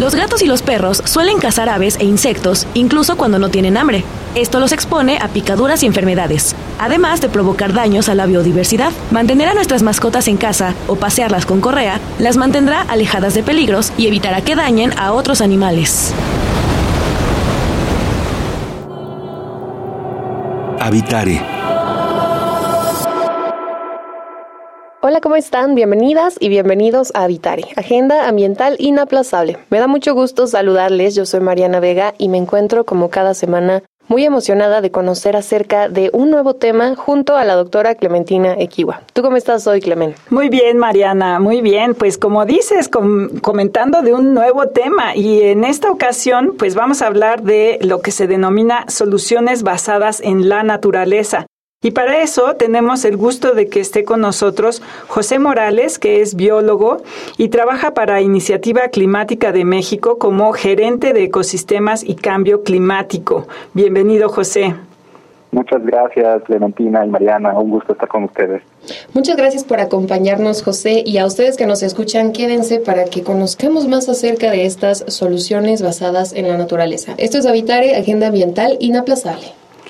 Los gatos y los perros suelen cazar aves e insectos, incluso cuando no tienen hambre. Esto los expone a picaduras y enfermedades, además de provocar daños a la biodiversidad. Mantener a nuestras mascotas en casa o pasearlas con correa las mantendrá alejadas de peligros y evitará que dañen a otros animales. Habitare Hola, ¿cómo están? Bienvenidas y bienvenidos a Habitare, Agenda Ambiental Inaplazable. Me da mucho gusto saludarles, yo soy Mariana Vega y me encuentro como cada semana muy emocionada de conocer acerca de un nuevo tema junto a la doctora Clementina Equiwa. ¿Tú cómo estás hoy, Clemen? Muy bien, Mariana, muy bien. Pues como dices, comentando de un nuevo tema y en esta ocasión pues vamos a hablar de lo que se denomina soluciones basadas en la naturaleza. Y para eso tenemos el gusto de que esté con nosotros José Morales, que es biólogo y trabaja para Iniciativa Climática de México como gerente de ecosistemas y cambio climático. Bienvenido, José. Muchas gracias, Clementina y Mariana. Un gusto estar con ustedes. Muchas gracias por acompañarnos, José. Y a ustedes que nos escuchan, quédense para que conozcamos más acerca de estas soluciones basadas en la naturaleza. Esto es Habitare, Agenda Ambiental Inaplazable.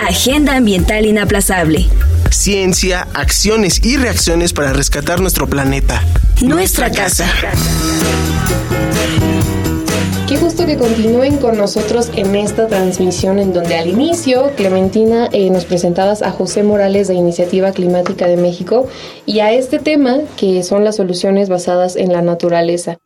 Agenda ambiental inaplazable ciencia, acciones y reacciones para rescatar nuestro planeta. Nuestra casa. Qué gusto que continúen con nosotros en esta transmisión en donde al inicio, Clementina, eh, nos presentabas a José Morales de Iniciativa Climática de México y a este tema que son las soluciones basadas en la naturaleza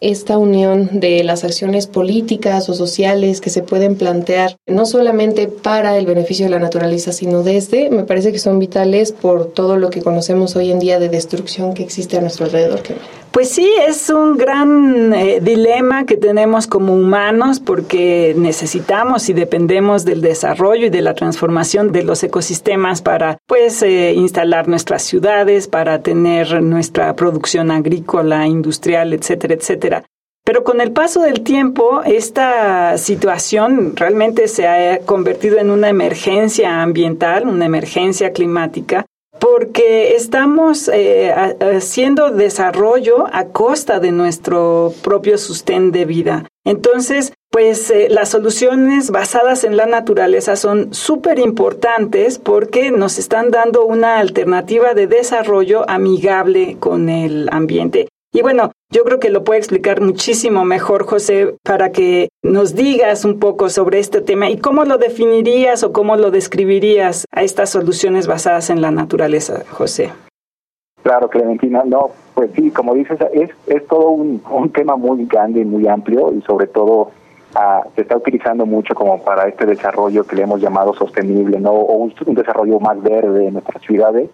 esta unión de las acciones políticas o sociales que se pueden plantear, no solamente para el beneficio de la naturaleza, sino desde, me parece que son vitales por todo lo que conocemos hoy en día de destrucción que existe a nuestro alrededor. Pues sí, es un gran eh, dilema que tenemos como humanos porque necesitamos y dependemos del desarrollo y de la transformación de los ecosistemas para pues eh, instalar nuestras ciudades, para tener nuestra producción agrícola, industrial, etcétera, etcétera. Pero con el paso del tiempo, esta situación realmente se ha convertido en una emergencia ambiental, una emergencia climática, porque estamos eh, haciendo desarrollo a costa de nuestro propio sustento de vida. Entonces, pues eh, las soluciones basadas en la naturaleza son súper importantes porque nos están dando una alternativa de desarrollo amigable con el ambiente. Y bueno, yo creo que lo puede explicar muchísimo mejor, José, para que nos digas un poco sobre este tema y cómo lo definirías o cómo lo describirías a estas soluciones basadas en la naturaleza, José. Claro, Clementina, no, pues sí, como dices, es, es todo un, tema muy grande y muy amplio y sobre todo ah, se está utilizando mucho como para este desarrollo que le hemos llamado sostenible, ¿no? O un, un desarrollo más verde en nuestras ciudades.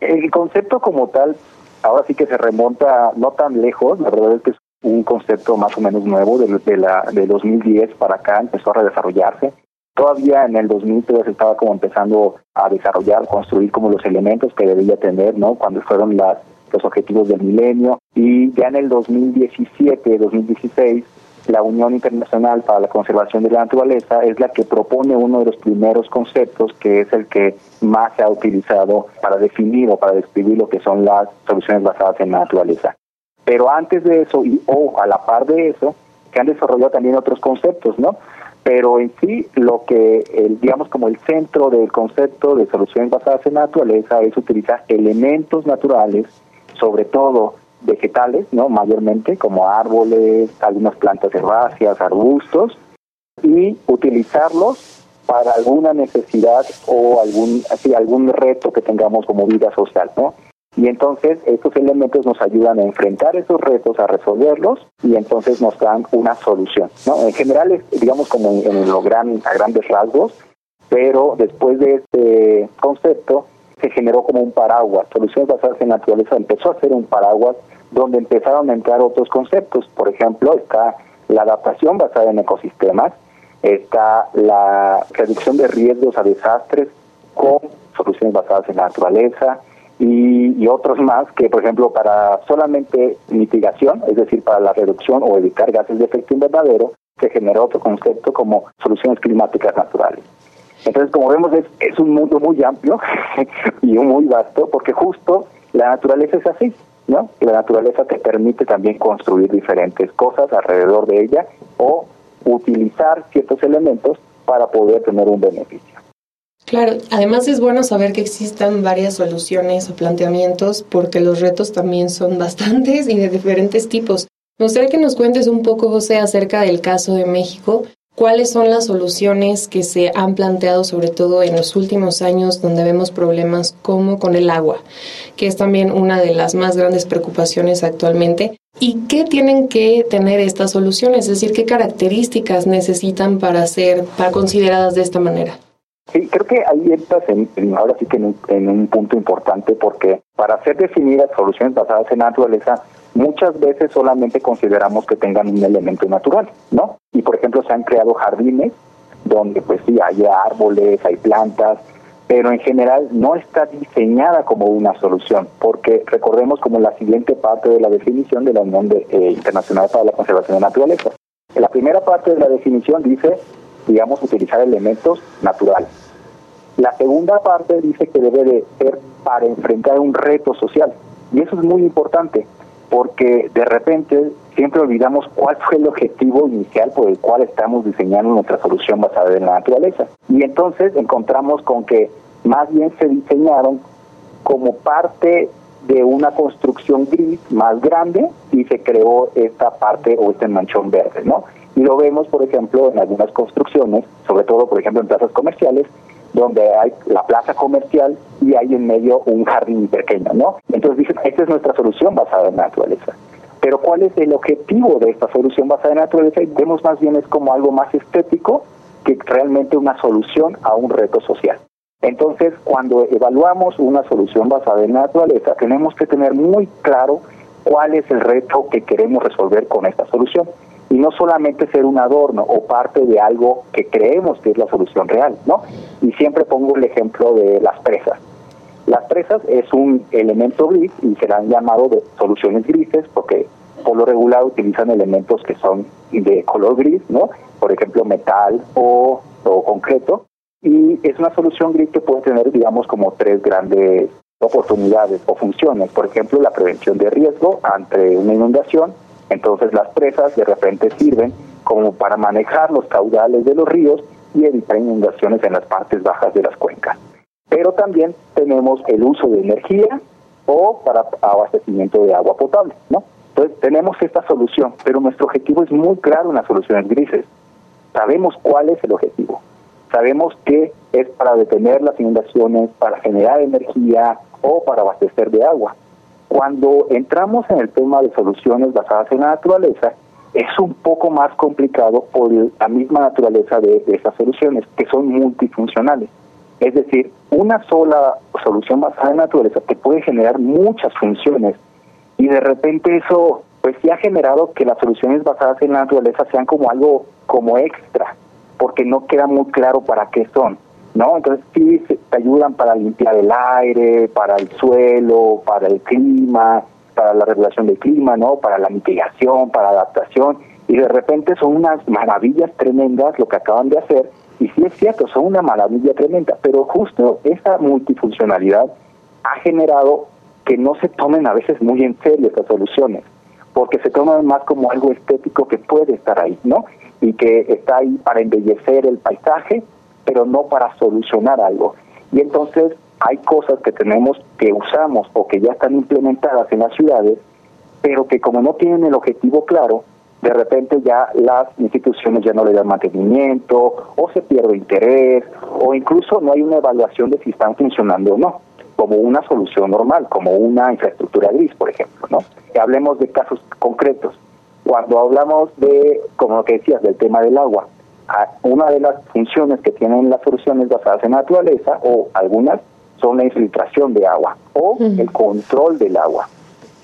El concepto como tal ahora sí que se remonta no tan lejos, la verdad es que es un concepto más o menos nuevo de, de, la, de 2010 para acá, empezó a redesarrollarse. Todavía en el 2003 estaba como empezando a desarrollar, construir como los elementos que debía tener, ¿no? Cuando fueron las, los objetivos del milenio. Y ya en el 2017, 2016, la Unión Internacional para la Conservación de la Naturaleza es la que propone uno de los primeros conceptos que es el que más se ha utilizado para definir o para describir lo que son las soluciones basadas en la naturaleza. Pero antes de eso, y o a la par de eso, se han desarrollado también otros conceptos, ¿no? Pero en sí, lo que, el, digamos, como el centro del concepto de soluciones basadas en la naturaleza es utilizar elementos naturales, sobre todo vegetales, ¿no? Mayormente, como árboles, algunas plantas herbáceas, arbustos, y utilizarlos para alguna necesidad o algún así algún reto que tengamos como vida social, ¿no? Y entonces estos elementos nos ayudan a enfrentar esos retos, a resolverlos y entonces nos dan una solución. ¿no? En general, es, digamos como en, lo gran, a grandes rasgos, pero después de este concepto se generó como un paraguas. Soluciones basadas en naturaleza empezó a ser un paraguas donde empezaron a entrar otros conceptos. Por ejemplo, está la adaptación basada en ecosistemas, está la reducción de riesgos a desastres con soluciones basadas en la naturaleza, y, otros más que, por ejemplo, para solamente mitigación, es decir, para la reducción o evitar gases de efecto invernadero, se genera otro concepto como soluciones climáticas naturales. Entonces, como vemos, es, es un mundo muy amplio y muy vasto, porque justo la naturaleza es así, ¿no? La naturaleza te permite también construir diferentes cosas alrededor de ella o utilizar ciertos elementos para poder tener un beneficio. Claro, además es bueno saber que existan varias soluciones o planteamientos porque los retos también son bastantes y de diferentes tipos. Me gustaría que nos cuentes un poco, José, acerca del caso de México. ¿Cuáles son las soluciones que se han planteado, sobre todo en los últimos años, donde vemos problemas como con el agua, que es también una de las más grandes preocupaciones actualmente? ¿Y qué tienen que tener estas soluciones? Es decir, ¿qué características necesitan para ser para consideradas de esta manera? Sí, creo que ahí entras en, ahora sí que en un, punto importante porque para hacer definidas soluciones basadas en naturaleza, muchas veces solamente consideramos que tengan un elemento natural, ¿no? Y por ejemplo se han creado jardines donde pues sí hay árboles, hay plantas, pero en general no está diseñada como una solución, porque recordemos como la siguiente parte de la definición de la Unión de, eh, Internacional para la Conservación de Naturaleza. En la primera parte de la definición dice digamos, utilizar elementos naturales. La segunda parte dice que debe de ser para enfrentar un reto social. Y eso es muy importante, porque de repente siempre olvidamos cuál fue el objetivo inicial por el cual estamos diseñando nuestra solución basada en la naturaleza. Y entonces encontramos con que más bien se diseñaron como parte de una construcción gris más grande y se creó esta parte o este manchón verde, ¿no? Y lo vemos, por ejemplo, en algunas construcciones, sobre todo, por ejemplo, en plazas comerciales, donde hay la plaza comercial y hay en medio un jardín pequeño, ¿no? Entonces dicen, esta es nuestra solución basada en naturaleza. Pero ¿cuál es el objetivo de esta solución basada en naturaleza? Y vemos más bien es como algo más estético que realmente una solución a un reto social. Entonces, cuando evaluamos una solución basada en naturaleza, tenemos que tener muy claro cuál es el reto que queremos resolver con esta solución y no solamente ser un adorno o parte de algo que creemos que es la solución real, ¿no? Y siempre pongo el ejemplo de las presas. Las presas es un elemento gris y se han llamado de soluciones grises porque por lo regular utilizan elementos que son de color gris, ¿no? Por ejemplo, metal o, o concreto. Y es una solución gris que puede tener, digamos, como tres grandes oportunidades o funciones. Por ejemplo, la prevención de riesgo ante una inundación, entonces las presas de repente sirven como para manejar los caudales de los ríos y evitar inundaciones en las partes bajas de las cuencas. Pero también tenemos el uso de energía o para abastecimiento de agua potable, ¿no? Entonces tenemos esta solución, pero nuestro objetivo es muy claro en las soluciones grises. Sabemos cuál es el objetivo. Sabemos que es para detener las inundaciones, para generar energía o para abastecer de agua. Cuando entramos en el tema de soluciones basadas en la naturaleza, es un poco más complicado por la misma naturaleza de, esas soluciones, que son multifuncionales. Es decir, una sola solución basada en naturaleza te puede generar muchas funciones y de repente eso pues sí ha generado que las soluciones basadas en la naturaleza sean como algo como extra, porque no queda muy claro para qué son. ¿no? Entonces sí te ayudan para limpiar el aire, para el suelo, para el clima, para la regulación del clima, ¿no? Para la mitigación, para adaptación y de repente son unas maravillas tremendas lo que acaban de hacer y sí es cierto, son una maravilla tremenda, pero justo esa multifuncionalidad ha generado que no se tomen a veces muy en serio estas soluciones, porque se toman más como algo estético que puede estar ahí, ¿no? Y que está ahí para embellecer el paisaje, pero no para solucionar algo. Y entonces hay cosas que tenemos que usamos o que ya están implementadas en las ciudades, pero que como no tienen el objetivo claro, de repente ya las instituciones ya no le dan mantenimiento o se pierde interés o incluso no hay una evaluación de si están funcionando o no. como una solución normal, como una infraestructura gris, por ejemplo, ¿no? hablemos de casos concretos. Cuando hablamos de, como lo que decías, del tema del agua, una de las funciones que tienen las soluciones basadas en naturaleza, o algunas, son la infiltración de agua o el control del agua.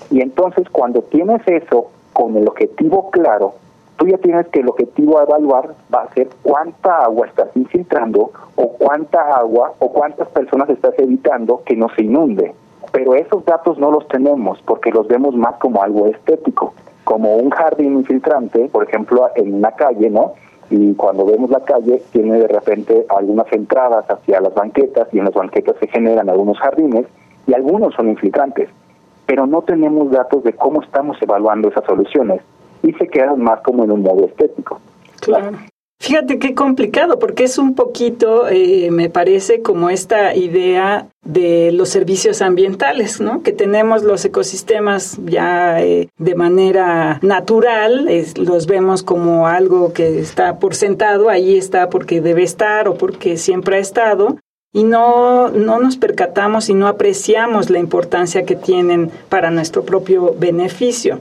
Y entonces cuando tienes eso con el objetivo claro, tú ya tienes que el objetivo a evaluar va a ser cuánta agua estás infiltrando o cuánta agua o cuántas personas estás evitando que no se inunde. Pero esos datos no los tenemos porque los vemos más como algo estético, como un jardín infiltrante, por ejemplo, en una calle, ¿no? Y cuando vemos la calle, tiene de repente algunas entradas hacia las banquetas y en las banquetas se generan algunos jardines y algunos son infiltrantes. Pero no tenemos datos de cómo estamos evaluando esas soluciones y se quedan más como en un modo estético. Claro. Fíjate qué complicado, porque es un poquito, eh, me parece, como esta idea de los servicios ambientales, ¿no? Que tenemos los ecosistemas ya eh, de manera natural, los vemos como algo que está por sentado, ahí está porque debe estar o porque siempre ha estado, y no, no nos percatamos y no apreciamos la importancia que tienen para nuestro propio beneficio.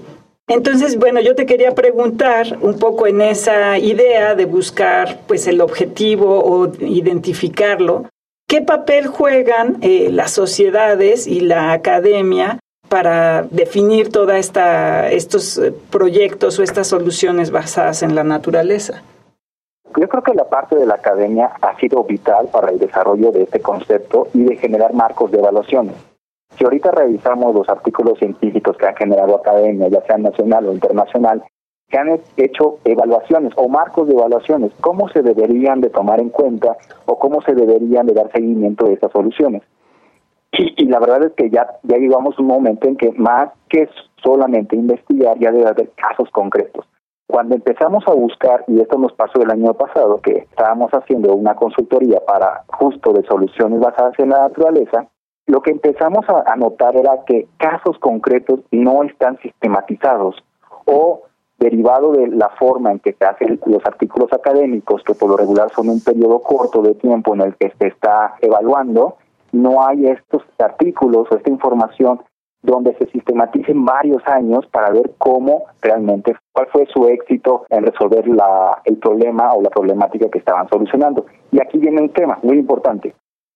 Entonces, bueno, yo te quería preguntar un poco en esa idea de buscar pues el objetivo o identificarlo, ¿qué papel juegan eh, las sociedades y la academia para definir toda esta estos eh, proyectos o estas soluciones basadas en la naturaleza? Yo creo que la parte de la academia ha sido vital para el desarrollo de este concepto y de generar marcos de evaluaciones. Si ahorita revisamos los artículos científicos que han generado academia, ya sea nacional o internacional, que han hecho evaluaciones o marcos de evaluaciones, cómo se deberían de tomar en cuenta o cómo se deberían de dar seguimiento de estas soluciones. Y, la verdad es que ya, ya llegamos un momento en que más que solamente investigar, ya debe haber casos concretos. Cuando empezamos a buscar, y esto nos pasó el año pasado, que estábamos haciendo una consultoría para justo de soluciones basadas en la naturaleza, lo que empezamos a, notar era que casos concretos no están sistematizados o derivado de la forma en que se hacen los artículos académicos, que por lo regular son un periodo corto de tiempo en el que se está evaluando, no hay estos artículos o esta información donde se sistematicen varios años para ver cómo realmente, cuál fue su éxito en resolver el problema o la problemática que estaban solucionando. Y aquí viene un tema muy importante,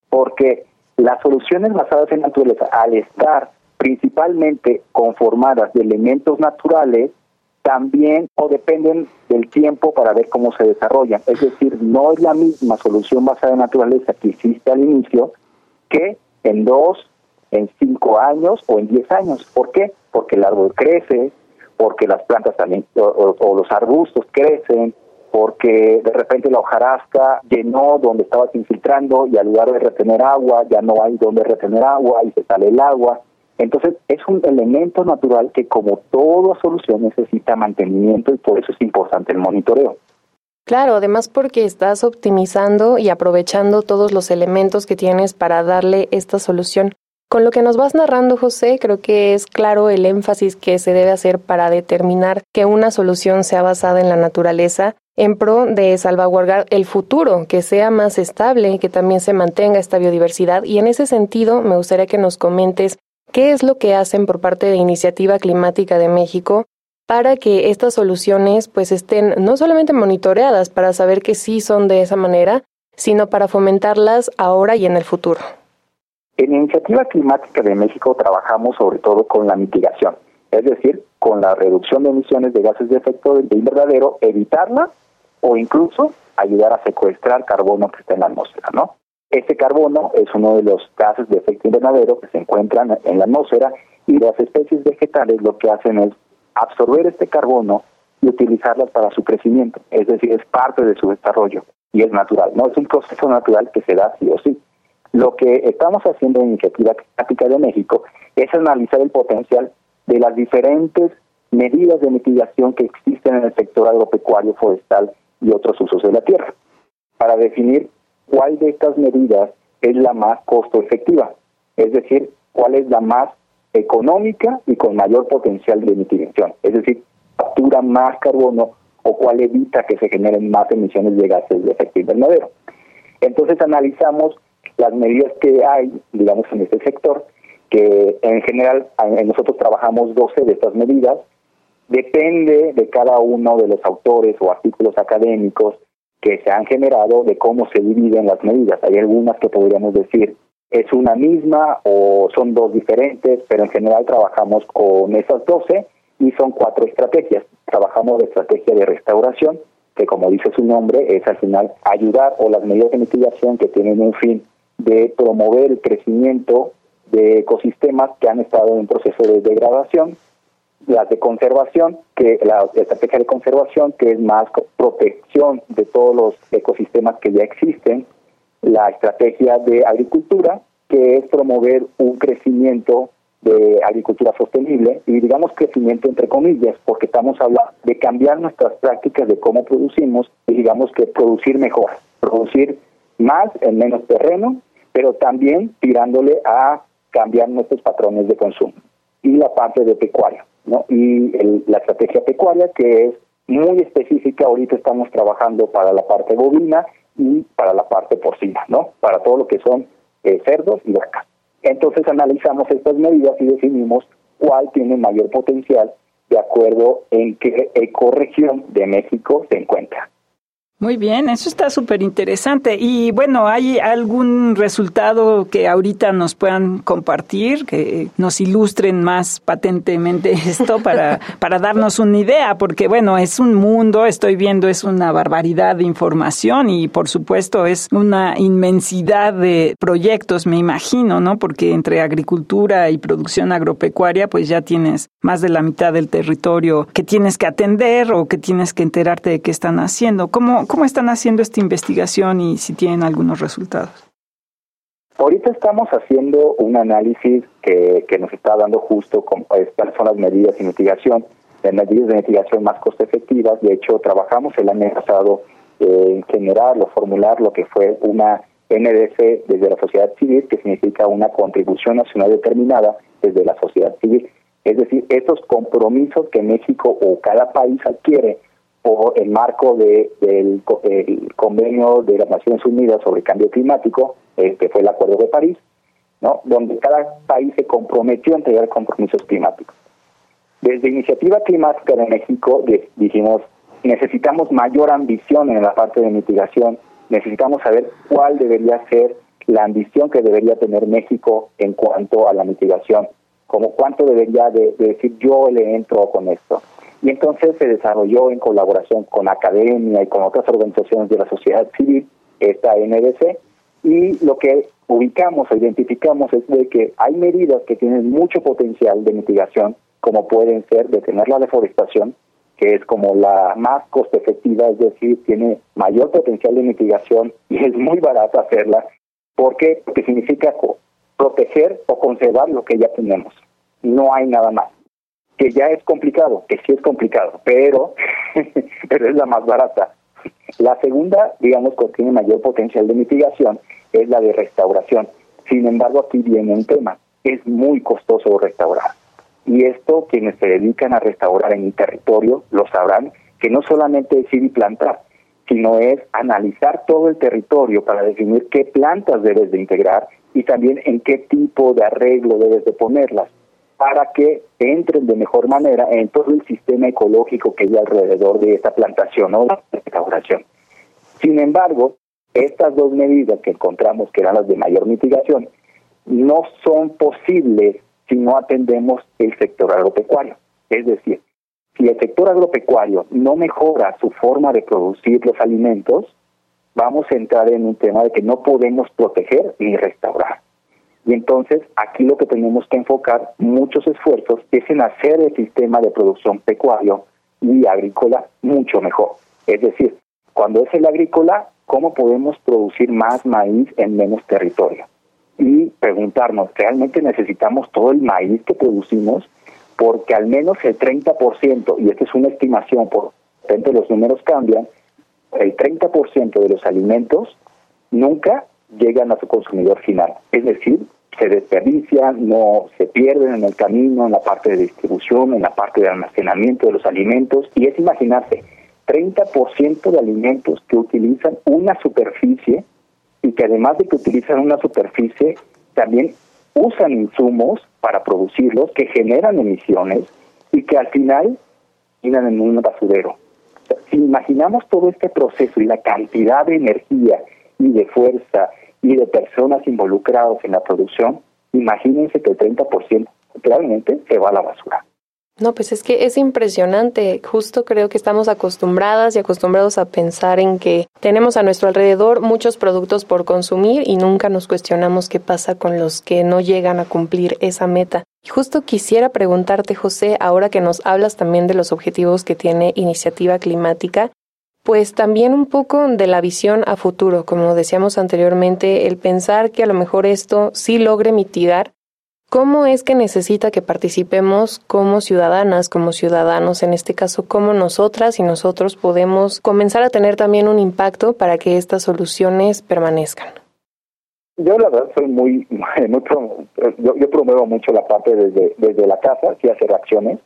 porque las soluciones basadas en naturaleza, al estar principalmente conformadas de elementos naturales, también o dependen del tiempo para ver cómo se desarrollan. Es decir, no es la misma solución basada en naturaleza que existe al inicio que en dos, en cinco años o en diez años. ¿Por qué? Porque el árbol crece, porque las plantas también o los arbustos crecen, porque de repente la hojarasca llenó donde estabas infiltrando y al lugar de retener agua ya no hay donde retener agua y se sale el agua. Entonces es un elemento natural que como toda solución necesita mantenimiento y por eso es importante el monitoreo. Claro, además porque estás optimizando y aprovechando todos los elementos que tienes para darle esta solución. Con lo que nos vas narrando, José, creo que es claro el énfasis que se debe hacer para determinar que una solución sea basada en la naturaleza en pro de salvaguardar el futuro, que sea más estable, y que también se mantenga esta biodiversidad. Y en ese sentido, me gustaría que nos comentes qué es lo que hacen por parte de Iniciativa Climática de México para que estas soluciones pues estén no solamente monitoreadas para saber que sí son de esa manera, sino para fomentarlas ahora y en el futuro. En Iniciativa Climática de México trabajamos sobre todo con la mitigación, es decir, con la reducción de emisiones de gases de efecto de invernadero, evitarla o incluso ayudar a secuestrar carbono que está en la atmósfera, ¿no? Ese carbono es uno de los gases de efecto invernadero que se encuentran en la atmósfera y las especies vegetales lo que hacen es absorber este carbono y utilizarlas para su crecimiento, es decir, es parte de su desarrollo y es natural, no es un proceso natural que se da sí o sí. Lo que estamos haciendo en Iniciativa Climática de México es analizar el potencial de las diferentes medidas de mitigación que existen en el sector agropecuario, forestal y otros usos de la tierra, para definir cuál de estas medidas es la más costo efectiva, es decir, cuál es la más económica y con mayor potencial de mitigación, es decir, captura más carbono o cuál evita que se generen más emisiones de gases de efecto invernadero. Entonces analizamos las medidas que hay, digamos, en este sector, que en general nosotros trabajamos 12 de estas medidas, depende de cada uno de los autores o artículos académicos que se han generado de cómo se dividen las medidas. Hay algunas que podríamos decir es una misma o son dos diferentes, pero en general trabajamos con esas 12 y son cuatro estrategias. Trabajamos de estrategia de restauración, que como dice su nombre, es al final ayudar o las medidas de mitigación que tienen un fin de promover el crecimiento de ecosistemas que han estado en proceso de degradación, las de conservación, que la estrategia de conservación, que es más protección de todos los ecosistemas que ya existen, la estrategia de agricultura, que es promover un crecimiento de agricultura sostenible y digamos crecimiento entre comillas, porque estamos hablando de cambiar nuestras prácticas de cómo producimos y digamos que producir mejor, producir más en menos terreno, pero también tirándole a cambiar nuestros patrones de consumo. Y la parte de pecuaria, ¿no? Y la estrategia pecuaria que es muy específica, ahorita estamos trabajando para la parte bovina y para la parte porcina, ¿no? Para todo lo que son eh, cerdos y vacas. Entonces analizamos estas medidas y definimos cuál tiene mayor potencial de acuerdo en qué ecorregión de México se encuentra. Muy bien, eso está súper interesante. Y bueno, ¿hay algún resultado que ahorita nos puedan compartir, que nos ilustren más patentemente esto para, para darnos una idea? Porque bueno, es un mundo, estoy viendo, es una barbaridad de información y por supuesto es una inmensidad de proyectos, me imagino, ¿no? Porque entre agricultura y producción agropecuaria, pues ya tienes más de la mitad del territorio que tienes que atender o que tienes que enterarte de qué están haciendo. ¿Cómo, ¿Cómo están haciendo esta investigación y si tienen algunos resultados? Ahorita estamos haciendo un análisis que, que nos está dando justo con, cuáles son las medidas de mitigación, las medidas de mitigación más costo efectivas. De hecho, trabajamos el año pasado en generar o formular lo que fue una NDC desde la sociedad civil, que significa una contribución nacional determinada desde la sociedad civil. Es decir, estos compromisos que México o cada país adquiere o el marco de, del convenio de las Naciones Unidas sobre cambio climático, que fue el Acuerdo de París, ¿no? donde cada país se comprometió a entregar compromisos climáticos. Desde Iniciativa Climática de México dijimos, necesitamos mayor ambición en la parte de mitigación, necesitamos saber cuál debería ser la ambición que debería tener México en cuanto a la mitigación, como cuánto debería de decir yo le entro con esto. Y entonces se desarrolló en colaboración con academia y con otras organizaciones de la sociedad civil esta NDC y lo que ubicamos o identificamos es de que hay medidas que tienen mucho potencial de mitigación, como pueden ser detener la deforestación, que es como la más costo efectiva, es decir, tiene mayor potencial de mitigación y es muy barato hacerla. ¿Por qué? Porque significa proteger o conservar lo que ya tenemos. No hay nada más que ya es complicado, que sí es complicado, pero, pero es la más barata. La segunda, digamos, que tiene mayor potencial de mitigación, es la de restauración. Sin embargo, aquí viene un tema, es muy costoso restaurar. Y esto, quienes se dedican a restaurar en un territorio, lo sabrán, que no solamente es ir y plantar, sino es analizar todo el territorio para definir qué plantas debes de integrar y también en qué tipo de arreglo debes de ponerlas para que entren de mejor manera en todo el sistema ecológico que hay alrededor de esta plantación o la restauración. Sin embargo, estas dos medidas que encontramos que eran las de mayor mitigación no son posibles si no atendemos el sector agropecuario. Es decir, si el sector agropecuario no mejora su forma de producir los alimentos, vamos a entrar en un tema de que no podemos proteger ni restaurar. Y entonces aquí lo que tenemos que enfocar muchos esfuerzos es en hacer el sistema de producción pecuario y agrícola mucho mejor. Es decir, cuando es el agrícola, ¿cómo podemos producir más maíz en menos territorio? Y preguntarnos, ¿realmente necesitamos todo el maíz que producimos? Porque al menos el 30%, y esta es una estimación, por repente los números cambian, el 30% de los alimentos nunca llegan a su consumidor final. Es decir, se desperdician, no se pierden en el camino, en la parte de distribución, en la parte de almacenamiento de los alimentos. Y es imaginarse, 30% de alimentos que utilizan una superficie y que además de que utilizan una superficie, también usan insumos para producirlos que generan emisiones y que al final terminan en un basurero. Si imaginamos todo este proceso y la cantidad de energía y de fuerza y de personas involucradas en la producción, imagínense que el 30% realmente se va a la basura. No, pues es que es impresionante. Justo creo que estamos acostumbradas y acostumbrados a pensar en que tenemos a nuestro alrededor muchos productos por consumir y nunca nos cuestionamos qué pasa con los que no llegan a cumplir esa meta. Y justo quisiera preguntarte, José, ahora que nos hablas también de los objetivos que tiene Iniciativa Climática, pues también un poco de la visión a futuro, como decíamos anteriormente, el pensar que a lo mejor esto sí logre mitigar ¿Cómo es que necesita que participemos como ciudadanas, como ciudadanos, en este caso, cómo nosotras y nosotros podemos comenzar a tener también un impacto para que estas soluciones permanezcan? Yo la verdad soy muy, yo, promuevo mucho la parte desde, desde la casa, sí hacer acciones,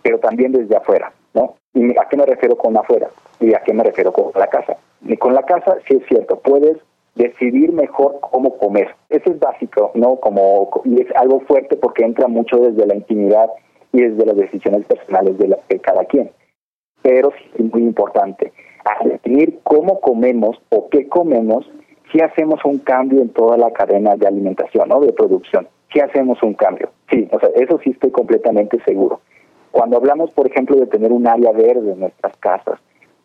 pero también desde afuera, ¿no? ¿Y a qué me refiero con afuera? ¿Y a qué me refiero con la casa? Y con la casa sí es cierto, puedes decidir mejor cómo comer. Eso es básico, ¿no? Como, y es algo fuerte porque entra mucho desde la intimidad y desde las decisiones personales de, cada quien. Pero sí es muy importante. Al cómo comemos o qué comemos, si hacemos un cambio en toda la cadena de alimentación, ¿no? De producción. Si hacemos un cambio. Sí, o sea, eso sí estoy completamente seguro. Cuando hablamos, por ejemplo, de tener un área verde en nuestras casas,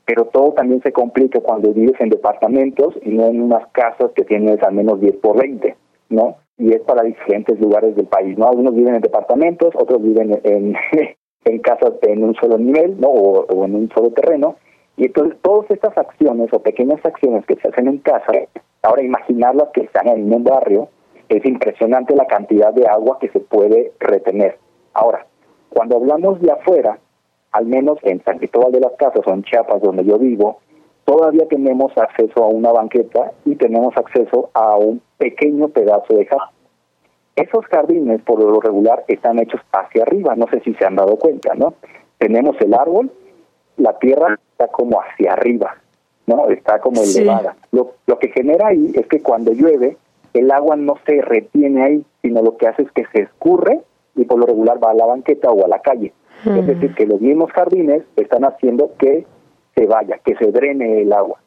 pero todo también se complica cuando vives en departamentos y no en unas casas que tienes al menos 10 por 20, ¿no? Y es para diferentes lugares del país, ¿no? Algunos viven en departamentos, otros viven en, en casas en un solo nivel, ¿no? O, en un solo terreno. Y entonces todas estas acciones o pequeñas acciones que se hacen en casa, ahora imaginarlas que están en un barrio, es impresionante la cantidad de agua que se puede retener. Ahora, cuando hablamos de afuera, al menos en San Cristóbal de las Casas o en Chiapas, donde yo vivo, todavía tenemos acceso a una banqueta y tenemos acceso a un pequeño pedazo de jardín. Esos jardines, por lo regular, están hechos hacia arriba, no sé si se han dado cuenta, ¿no? Tenemos el árbol, la tierra está como hacia arriba, ¿no? Está como elevada. Lo, lo que genera ahí es que cuando llueve, el agua no se retiene ahí, sino lo que hace es que se escurre y por lo regular va a la banqueta o a la calle. Es decir, que los mismos jardines están haciendo que se vaya, que se drene el agua.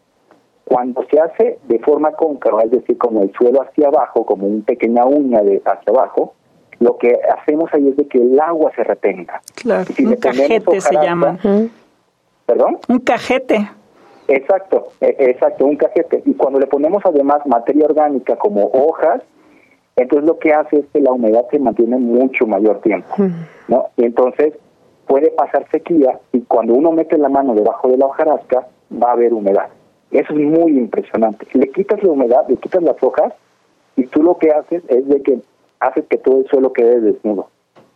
Cuando se hace de forma cóncava, es decir, como el suelo hacia abajo, como una pequeña uña de hacia abajo, lo que hacemos ahí es de que el agua se retenga. Claro, un cajete se llama. ¿Perdón? Un cajete. Exacto, e, exacto, un cajete. Y cuando le ponemos además materia orgánica como hojas, entonces lo que hace es que la humedad se mantiene mucho mayor tiempo, ¿no? Y entonces puede pasar sequía y cuando uno mete la mano debajo de la hojarasca va a haber humedad. Eso es muy impresionante. Le quitas la humedad, le quitas las hojas y tú lo que haces es de que haces que todo el suelo quede desnudo.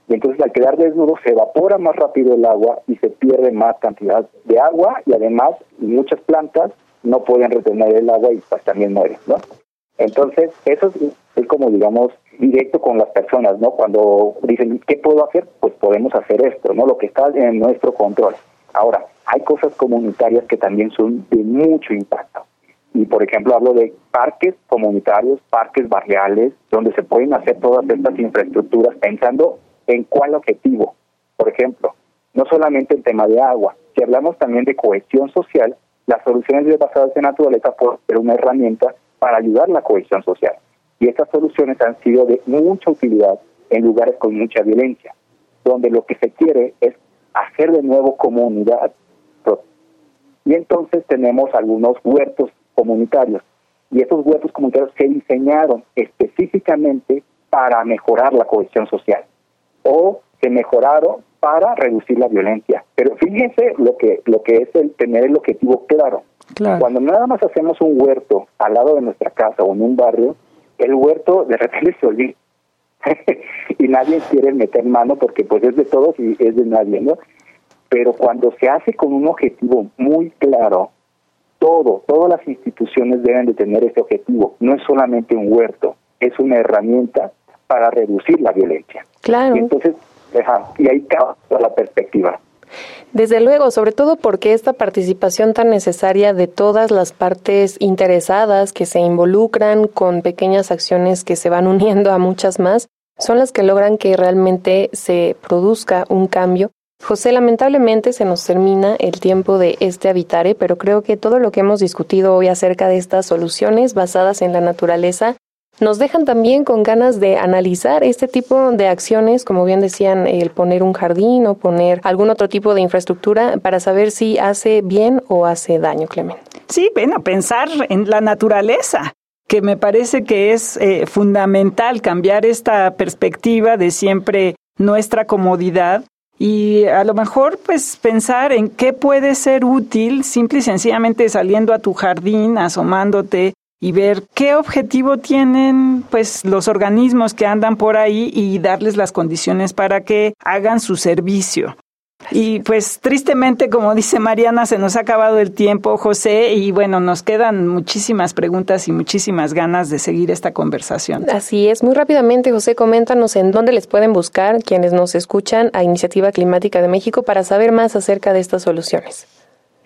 Y entonces al quedar desnudo se evapora más rápido el agua y se pierde más cantidad de agua y además muchas plantas no pueden retener el agua y pues también mueren, ¿no? Entonces, eso es, como, digamos, directo con las personas, ¿no? Cuando dicen, ¿qué puedo hacer? Pues podemos hacer esto, ¿no? Lo que está en nuestro control. Ahora, hay cosas comunitarias que también son de mucho impacto. Y, por ejemplo, hablo de parques comunitarios, parques barriales, donde se pueden hacer todas estas infraestructuras pensando en cuál objetivo. Por ejemplo, no solamente el tema de agua, si hablamos también de cohesión social, las soluciones basadas en naturaleza pueden ser una herramienta para ayudar la cohesión social. Y estas soluciones han sido de mucha utilidad en lugares con mucha violencia, donde lo que se quiere es hacer de nuevo comunidad. Y entonces tenemos algunos huertos comunitarios. Y esos huertos comunitarios se diseñaron específicamente para mejorar la cohesión social o se mejoraron para reducir la violencia. Pero fíjense lo que, lo que es el tener el objetivo claro. Cuando nada más hacemos un huerto al lado de nuestra casa o en un barrio, el huerto de repente se olvida. y nadie quiere meter mano porque pues es de todos y es de nadie, ¿no? Pero cuando se hace con un objetivo muy claro, todo, todas las instituciones deben de tener ese objetivo. No es solamente un huerto, es una herramienta para reducir la violencia. Claro. Y entonces, y ahí cambia la perspectiva. Desde luego, sobre todo porque esta participación tan necesaria de todas las partes interesadas que se involucran con pequeñas acciones que se van uniendo a muchas más, son las que logran que realmente se produzca un cambio. José, lamentablemente se nos termina el tiempo de este habitare, pero creo que todo lo que hemos discutido hoy acerca de estas soluciones basadas en la naturaleza nos dejan también con ganas de analizar este tipo de acciones, como bien decían, el poner un jardín o poner algún otro tipo de infraestructura para saber si hace bien o hace daño, Clemen. Sí, bueno, pensar en la naturaleza que me parece que es eh, fundamental cambiar esta perspectiva de siempre nuestra comodidad y a lo mejor pues pensar en qué puede ser útil simple y sencillamente saliendo a tu jardín, asomándote y ver qué objetivo tienen pues los organismos que andan por ahí y darles las condiciones para que hagan su servicio. Y pues tristemente, como dice Mariana, se nos ha acabado el tiempo, José, y bueno, nos quedan muchísimas preguntas y muchísimas ganas de seguir esta conversación. Así es, muy rápidamente, José, coméntanos en dónde les pueden buscar quienes nos escuchan a Iniciativa Climática de México para saber más acerca de estas soluciones.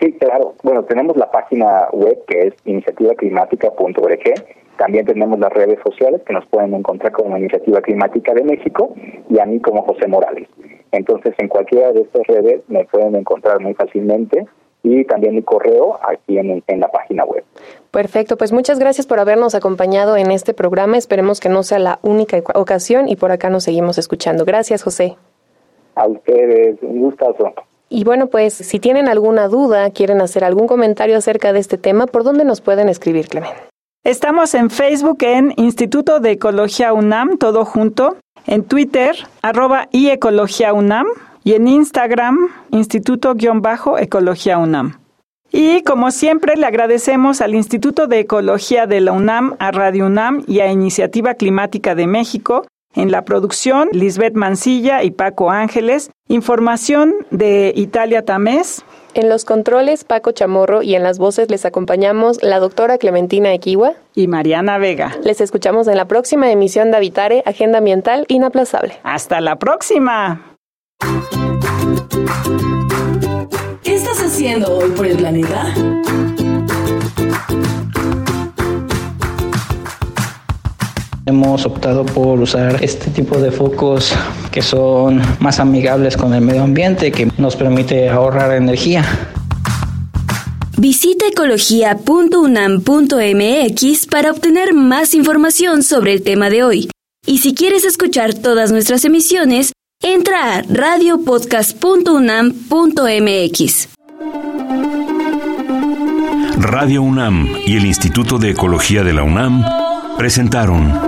Sí, claro. Bueno, tenemos la página web que es iniciativaclimática.org. También tenemos las redes sociales que nos pueden encontrar como Iniciativa Climática de México y a mí como José Morales. Entonces, en cualquiera de estas redes me pueden encontrar muy fácilmente y también mi correo aquí en, en, la página web. Perfecto, pues muchas gracias por habernos acompañado en este programa. Esperemos que no sea la única ocasión y por acá nos seguimos escuchando. Gracias, José. A ustedes, un gustazo. Y bueno, pues si tienen alguna duda, quieren hacer algún comentario acerca de este tema, ¿por dónde nos pueden escribir, Clemen? Estamos en Facebook en Instituto de Ecología UNAM, todo junto, en Twitter, arroba y Ecología UNAM, y en Instagram, Instituto-Ecología UNAM. Y como siempre, le agradecemos al Instituto de Ecología de la UNAM, a Radio UNAM y a Iniciativa Climática de México en la producción, Lisbeth Mancilla y Paco Ángeles. Información de Italia Tamés. En los controles, Paco Chamorro y en las voces les acompañamos la doctora Clementina Equiwa y Mariana Vega. Les escuchamos en la próxima emisión de Habitare, Agenda Ambiental Inaplazable. Hasta la próxima. ¿Qué estás haciendo hoy por el planeta? Hemos optado por usar este tipo de focos que son más amigables con el medio ambiente, que nos permite ahorrar energía. Visita ecología.unam.mx para obtener más información sobre el tema de hoy. Y si quieres escuchar todas nuestras emisiones, entra a radiopodcast.unam.mx. Radio UNAM y el Instituto de Ecología de la UNAM presentaron